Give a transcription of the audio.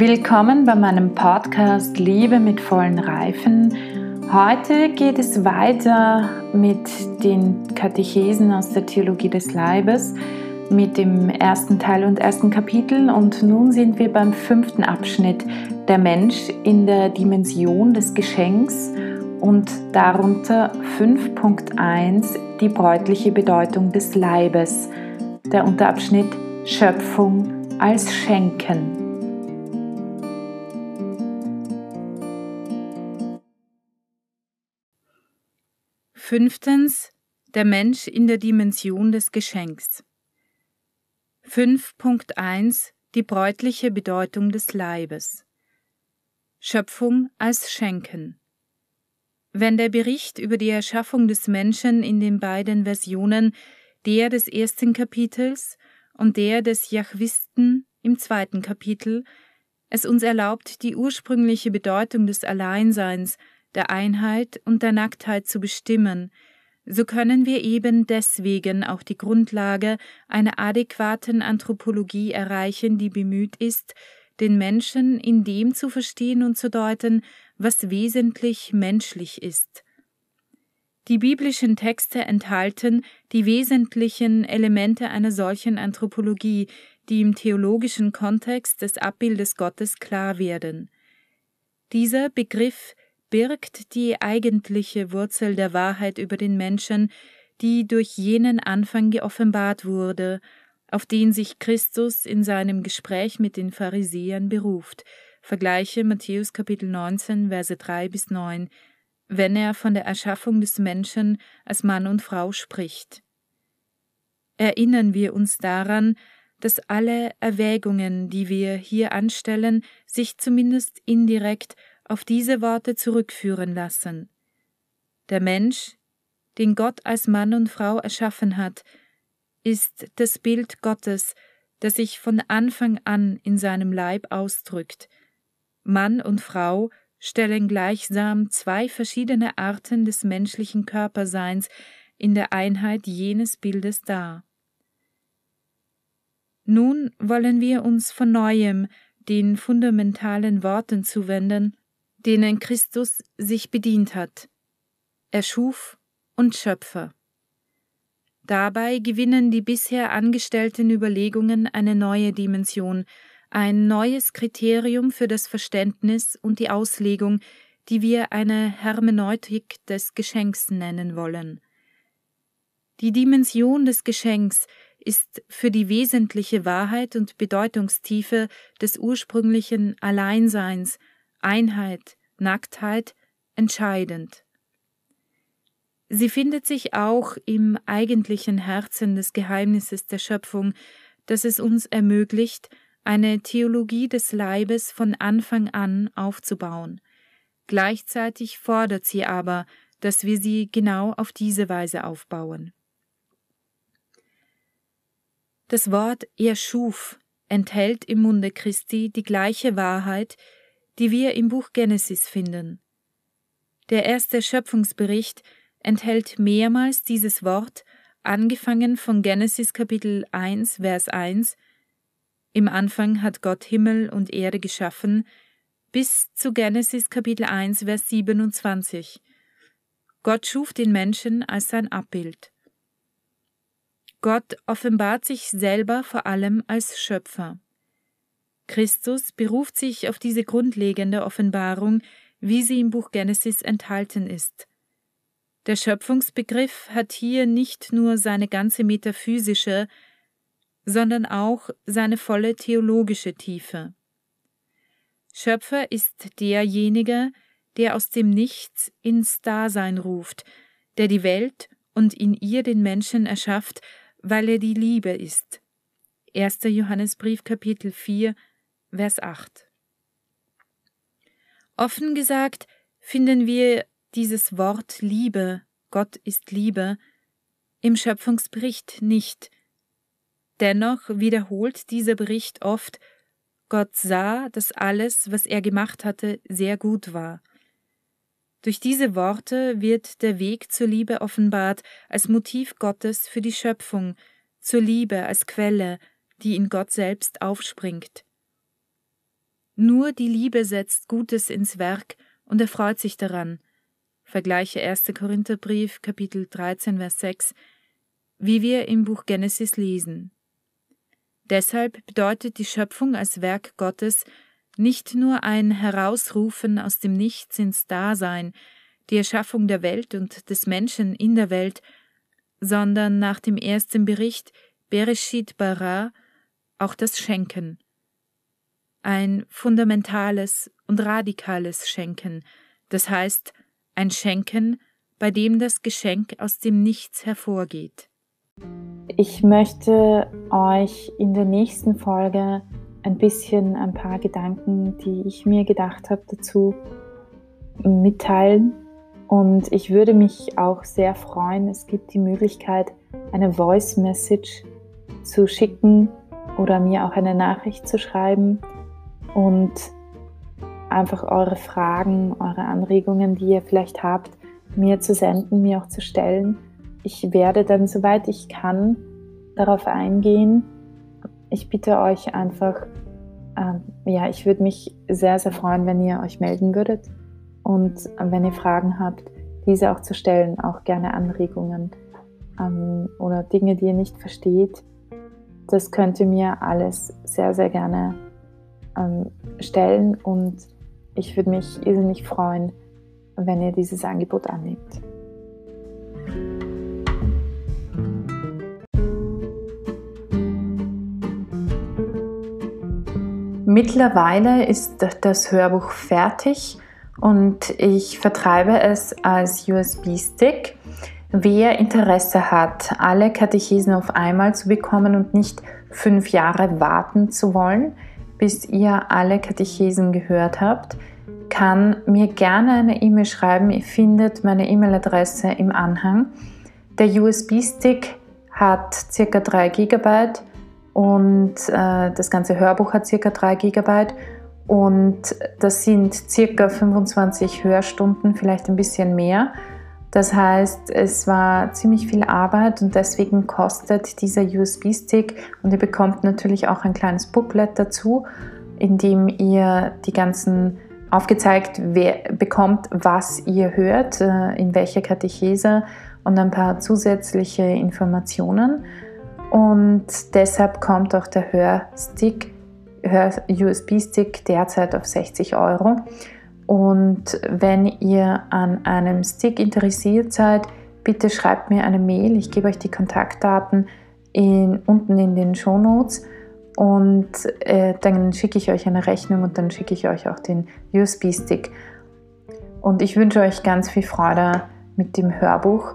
Willkommen bei meinem Podcast Liebe mit vollen Reifen. Heute geht es weiter mit den Katechesen aus der Theologie des Leibes, mit dem ersten Teil und ersten Kapitel. Und nun sind wir beim fünften Abschnitt, der Mensch in der Dimension des Geschenks und darunter 5.1 die bräutliche Bedeutung des Leibes, der Unterabschnitt Schöpfung als Schenken. Fünftens. Der Mensch in der Dimension des Geschenks. 5.1 Die bräutliche Bedeutung des Leibes. Schöpfung als Schenken. Wenn der Bericht über die Erschaffung des Menschen in den beiden Versionen, der des ersten Kapitels und der des Jachwisten im zweiten Kapitel, es uns erlaubt, die ursprüngliche Bedeutung des Alleinseins der Einheit und der Nacktheit zu bestimmen, so können wir eben deswegen auch die Grundlage einer adäquaten Anthropologie erreichen, die bemüht ist, den Menschen in dem zu verstehen und zu deuten, was wesentlich menschlich ist. Die biblischen Texte enthalten die wesentlichen Elemente einer solchen Anthropologie, die im theologischen Kontext des Abbildes Gottes klar werden. Dieser Begriff birgt die eigentliche Wurzel der Wahrheit über den Menschen, die durch jenen Anfang geoffenbart wurde, auf den sich Christus in seinem Gespräch mit den Pharisäern beruft. Vergleiche Matthäus Kapitel 19, Verse 3 bis 9, wenn er von der Erschaffung des Menschen als Mann und Frau spricht. Erinnern wir uns daran, dass alle Erwägungen, die wir hier anstellen, sich zumindest indirekt auf diese Worte zurückführen lassen. Der Mensch, den Gott als Mann und Frau erschaffen hat, ist das Bild Gottes, das sich von Anfang an in seinem Leib ausdrückt. Mann und Frau stellen gleichsam zwei verschiedene Arten des menschlichen Körperseins in der Einheit jenes Bildes dar. Nun wollen wir uns von neuem den fundamentalen Worten zuwenden, denen Christus sich bedient hat. Er schuf und Schöpfer. Dabei gewinnen die bisher angestellten Überlegungen eine neue Dimension, ein neues Kriterium für das Verständnis und die Auslegung, die wir eine Hermeneutik des Geschenks nennen wollen. Die Dimension des Geschenks ist für die wesentliche Wahrheit und Bedeutungstiefe des ursprünglichen Alleinseins Einheit, Nacktheit entscheidend. Sie findet sich auch im eigentlichen Herzen des Geheimnisses der Schöpfung, das es uns ermöglicht, eine Theologie des Leibes von Anfang an aufzubauen. Gleichzeitig fordert sie aber, dass wir sie genau auf diese Weise aufbauen. Das Wort er schuf enthält im Munde Christi die gleiche Wahrheit, die wir im Buch Genesis finden. Der erste Schöpfungsbericht enthält mehrmals dieses Wort, angefangen von Genesis Kapitel 1, Vers 1, im Anfang hat Gott Himmel und Erde geschaffen, bis zu Genesis Kapitel 1, Vers 27. Gott schuf den Menschen als sein Abbild. Gott offenbart sich selber vor allem als Schöpfer. Christus beruft sich auf diese grundlegende Offenbarung, wie sie im Buch Genesis enthalten ist. Der Schöpfungsbegriff hat hier nicht nur seine ganze metaphysische, sondern auch seine volle theologische Tiefe. Schöpfer ist derjenige, der aus dem Nichts ins Dasein ruft, der die Welt und in ihr den Menschen erschafft, weil er die Liebe ist. 1. Johannesbrief Kapitel 4 Vers 8. Offen gesagt finden wir dieses Wort Liebe, Gott ist Liebe, im Schöpfungsbericht nicht. Dennoch wiederholt dieser Bericht oft, Gott sah, dass alles, was er gemacht hatte, sehr gut war. Durch diese Worte wird der Weg zur Liebe offenbart als Motiv Gottes für die Schöpfung, zur Liebe als Quelle, die in Gott selbst aufspringt. Nur die Liebe setzt Gutes ins Werk und erfreut sich daran. Vergleiche 1. Korintherbrief, Kapitel 13, Vers 6, wie wir im Buch Genesis lesen. Deshalb bedeutet die Schöpfung als Werk Gottes nicht nur ein Herausrufen aus dem Nichts ins Dasein, die Erschaffung der Welt und des Menschen in der Welt, sondern nach dem ersten Bericht Bereshit Bara auch das Schenken. Ein fundamentales und radikales Schenken, das heißt ein Schenken, bei dem das Geschenk aus dem Nichts hervorgeht. Ich möchte euch in der nächsten Folge ein bisschen ein paar Gedanken, die ich mir gedacht habe, dazu mitteilen. Und ich würde mich auch sehr freuen, es gibt die Möglichkeit, eine Voice Message zu schicken oder mir auch eine Nachricht zu schreiben und einfach eure Fragen, eure Anregungen, die ihr vielleicht habt, mir zu senden, mir auch zu stellen. Ich werde dann, soweit ich kann, darauf eingehen. Ich bitte euch einfach, äh, ja, ich würde mich sehr, sehr freuen, wenn ihr euch melden würdet und äh, wenn ihr Fragen habt, diese auch zu stellen, auch gerne Anregungen ähm, oder Dinge, die ihr nicht versteht. Das könnt ihr mir alles sehr, sehr gerne ähm, stellen und ich würde mich irrsinnig freuen, wenn ihr dieses Angebot annimmt. Mittlerweile ist das Hörbuch fertig und ich vertreibe es als USB-Stick. Wer Interesse hat, alle Katechesen auf einmal zu bekommen und nicht fünf Jahre warten zu wollen, bis ihr alle Katechesen gehört habt, kann mir gerne eine E-Mail schreiben. Ihr findet meine E-Mail-Adresse im Anhang. Der USB-Stick hat ca. 3 GB und äh, das ganze Hörbuch hat ca. 3 GB und das sind ca. 25 Hörstunden, vielleicht ein bisschen mehr. Das heißt, es war ziemlich viel Arbeit und deswegen kostet dieser USB-Stick und ihr bekommt natürlich auch ein kleines Booklet dazu, in dem ihr die ganzen aufgezeigt bekommt, was ihr hört, äh, in welcher Katechese und ein paar zusätzliche Informationen. Und deshalb kommt auch der Hörstick, Hör-USB-Stick derzeit auf 60 Euro. Und wenn ihr an einem Stick interessiert seid, bitte schreibt mir eine Mail. Ich gebe euch die Kontaktdaten in, unten in den Show Notes und äh, dann schicke ich euch eine Rechnung und dann schicke ich euch auch den USB-Stick. Und ich wünsche euch ganz viel Freude mit dem Hörbuch.